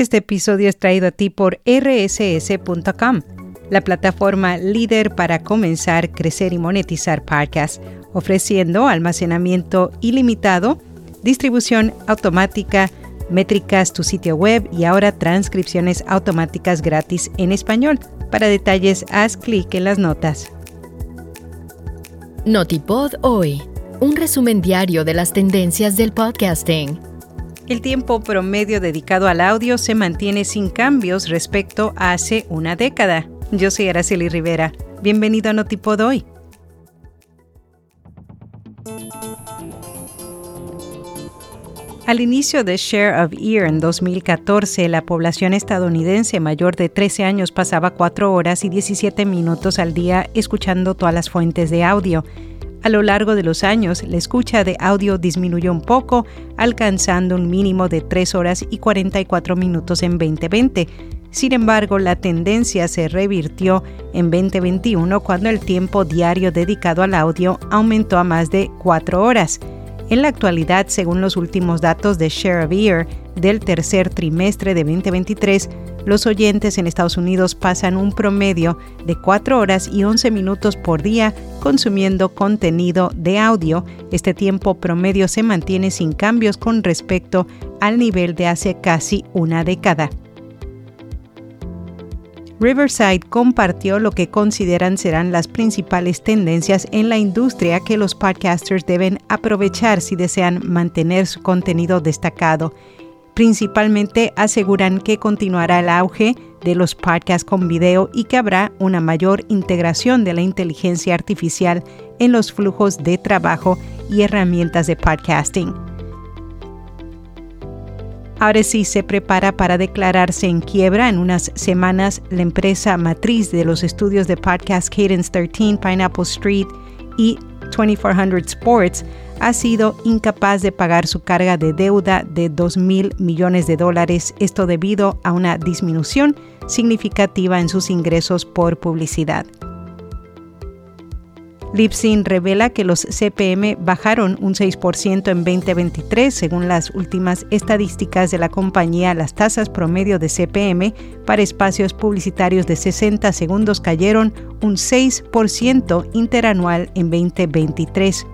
Este episodio es traído a ti por rss.com, la plataforma líder para comenzar, crecer y monetizar podcasts, ofreciendo almacenamiento ilimitado, distribución automática, métricas, tu sitio web y ahora transcripciones automáticas gratis en español. Para detalles, haz clic en las notas. Notipod hoy, un resumen diario de las tendencias del podcasting. El tiempo promedio dedicado al audio se mantiene sin cambios respecto a hace una década. Yo soy Araceli Rivera. Bienvenido a Notipod hoy. Al inicio de Share of Ear en 2014, la población estadounidense mayor de 13 años pasaba 4 horas y 17 minutos al día escuchando todas las fuentes de audio. A lo largo de los años, la escucha de audio disminuyó un poco, alcanzando un mínimo de 3 horas y 44 minutos en 2020. Sin embargo, la tendencia se revirtió en 2021 cuando el tiempo diario dedicado al audio aumentó a más de 4 horas. En la actualidad, según los últimos datos de Share of del tercer trimestre de 2023, los oyentes en Estados Unidos pasan un promedio de 4 horas y 11 minutos por día consumiendo contenido de audio. Este tiempo promedio se mantiene sin cambios con respecto al nivel de hace casi una década. Riverside compartió lo que consideran serán las principales tendencias en la industria que los podcasters deben aprovechar si desean mantener su contenido destacado. Principalmente aseguran que continuará el auge de los podcasts con video y que habrá una mayor integración de la inteligencia artificial en los flujos de trabajo y herramientas de podcasting. Ahora sí se prepara para declararse en quiebra. En unas semanas, la empresa matriz de los estudios de podcast Cadence 13, Pineapple Street y 2400 Sports ha sido incapaz de pagar su carga de deuda de 2 mil millones de dólares, esto debido a una disminución significativa en sus ingresos por publicidad. Lipsin revela que los CPM bajaron un 6% en 2023. Según las últimas estadísticas de la compañía, las tasas promedio de CPM para espacios publicitarios de 60 segundos cayeron un 6% interanual en 2023.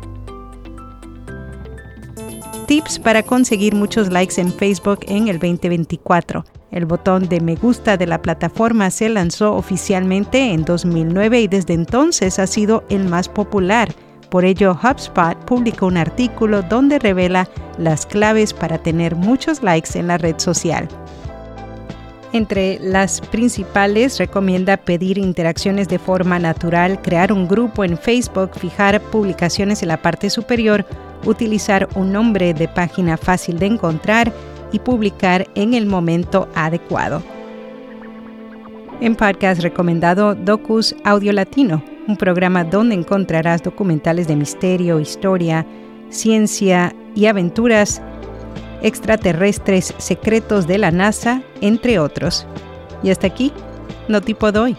Tips para conseguir muchos likes en Facebook en el 2024. El botón de me gusta de la plataforma se lanzó oficialmente en 2009 y desde entonces ha sido el más popular. Por ello, HubSpot publicó un artículo donde revela las claves para tener muchos likes en la red social. Entre las principales, recomienda pedir interacciones de forma natural, crear un grupo en Facebook, fijar publicaciones en la parte superior, utilizar un nombre de página fácil de encontrar y publicar en el momento adecuado. En podcast recomendado Docus Audio Latino, un programa donde encontrarás documentales de misterio, historia, ciencia y aventuras extraterrestres secretos de la NASA, entre otros. Y hasta aquí, no tipo doy.